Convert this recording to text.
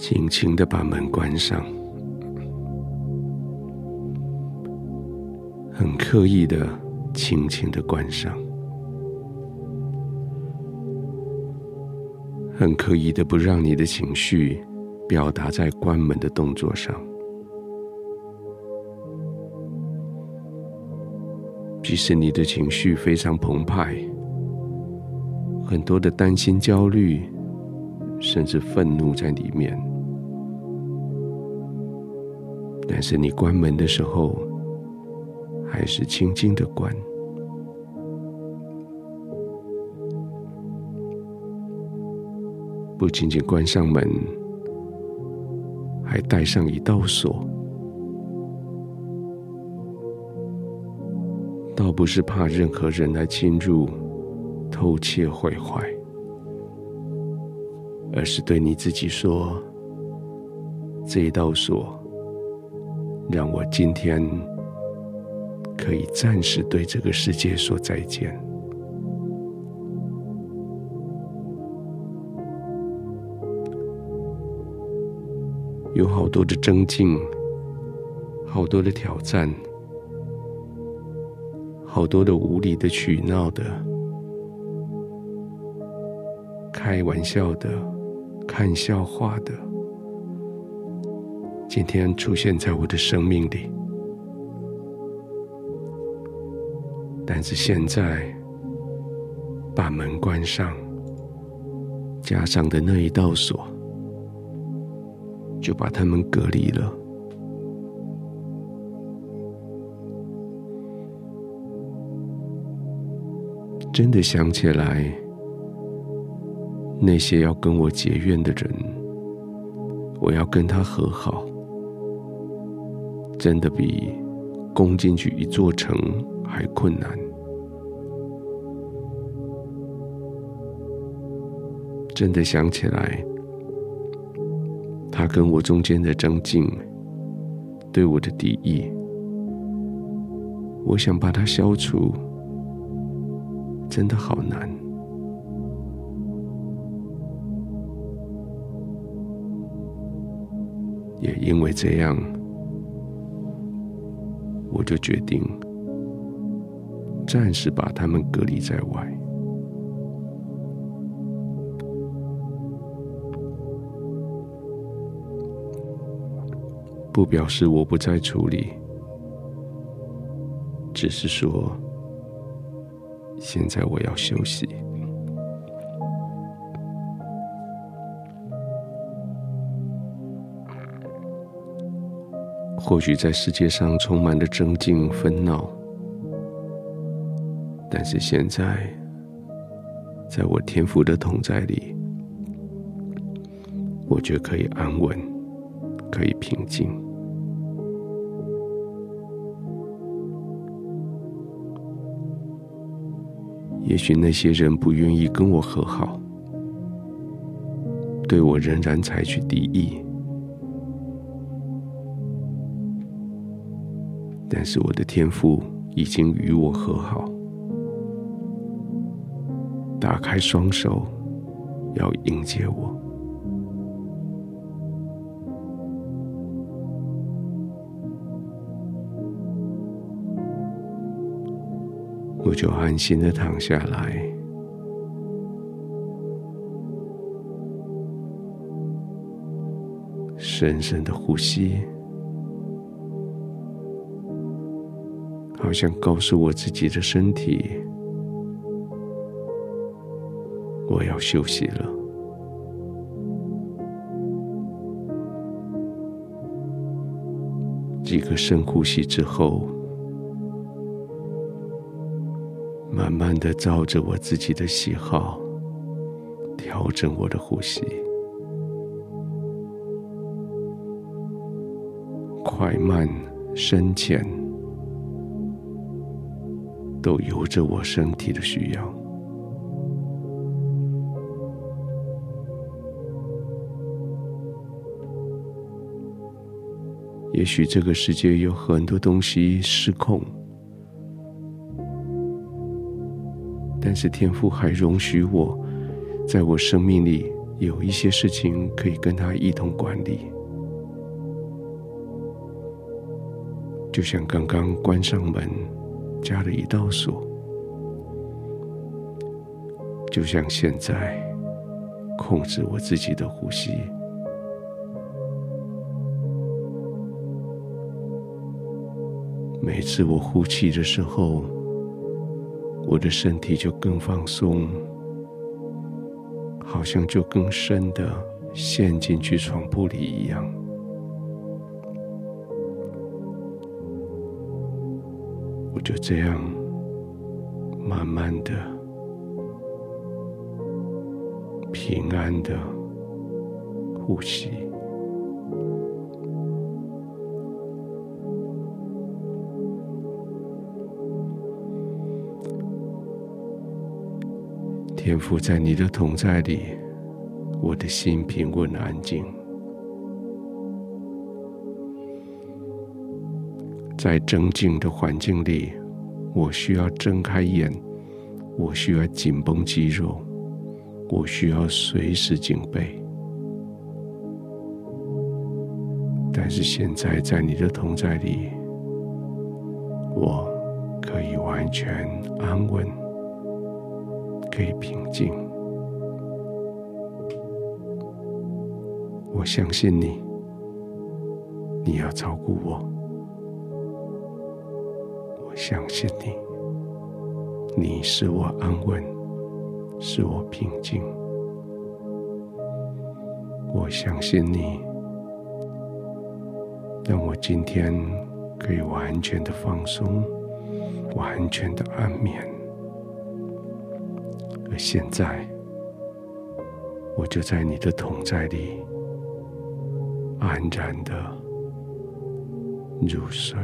轻轻的把门关上，很刻意的轻轻的关上，很刻意的不让你的情绪表达在关门的动作上。即使你的情绪非常澎湃，很多的担心、焦虑，甚至愤怒在里面，但是你关门的时候，还是轻轻的关，不仅仅关上门，还带上一道锁。倒不是怕任何人来侵入、偷窃、毁坏，而是对你自己说：“这一道锁，让我今天可以暂时对这个世界说再见。”有好多的争竞，好多的挑战。好多的无理的取闹的，开玩笑的，看笑话的，今天出现在我的生命里。但是现在把门关上，加上的那一道锁，就把他们隔离了。真的想起来，那些要跟我结怨的人，我要跟他和好，真的比攻进去一座城还困难。真的想起来，他跟我中间的张静，对我的敌意，我想把它消除。真的好难，也因为这样，我就决定暂时把他们隔离在外，不表示我不再处理，只是说。现在我要休息。或许在世界上充满了争竞纷闹，但是现在，在我天父的同在里，我却可以安稳，可以平静。也许那些人不愿意跟我和好，对我仍然采取敌意，但是我的天父已经与我和好，打开双手要迎接我。我就安心的躺下来，深深的呼吸，好像告诉我自己的身体，我要休息了。几个深呼吸之后。慢慢的照着我自己的喜好调整我的呼吸，快慢深浅都由着我身体的需要。也许这个世界有很多东西失控。但是天父还容许我，在我生命里有一些事情可以跟他一同管理，就像刚刚关上门，加了一道锁，就像现在控制我自己的呼吸。每次我呼气的时候，我的身体就更放松。好像就更深的陷进去床铺里一样，我就这样慢慢的、平安的呼吸。天父，在你的同在里，我的心平稳安静。在争竞的环境里，我需要睁开眼，我需要紧绷肌肉，我需要随时警备。但是现在，在你的同在里，我可以完全安稳。可以平静，我相信你，你要照顾，我相信你，你使我安稳，使我平静，我相信你，让我今天可以完全的放松，完全的安眠。而现在，我就在你的同在里安然的入睡。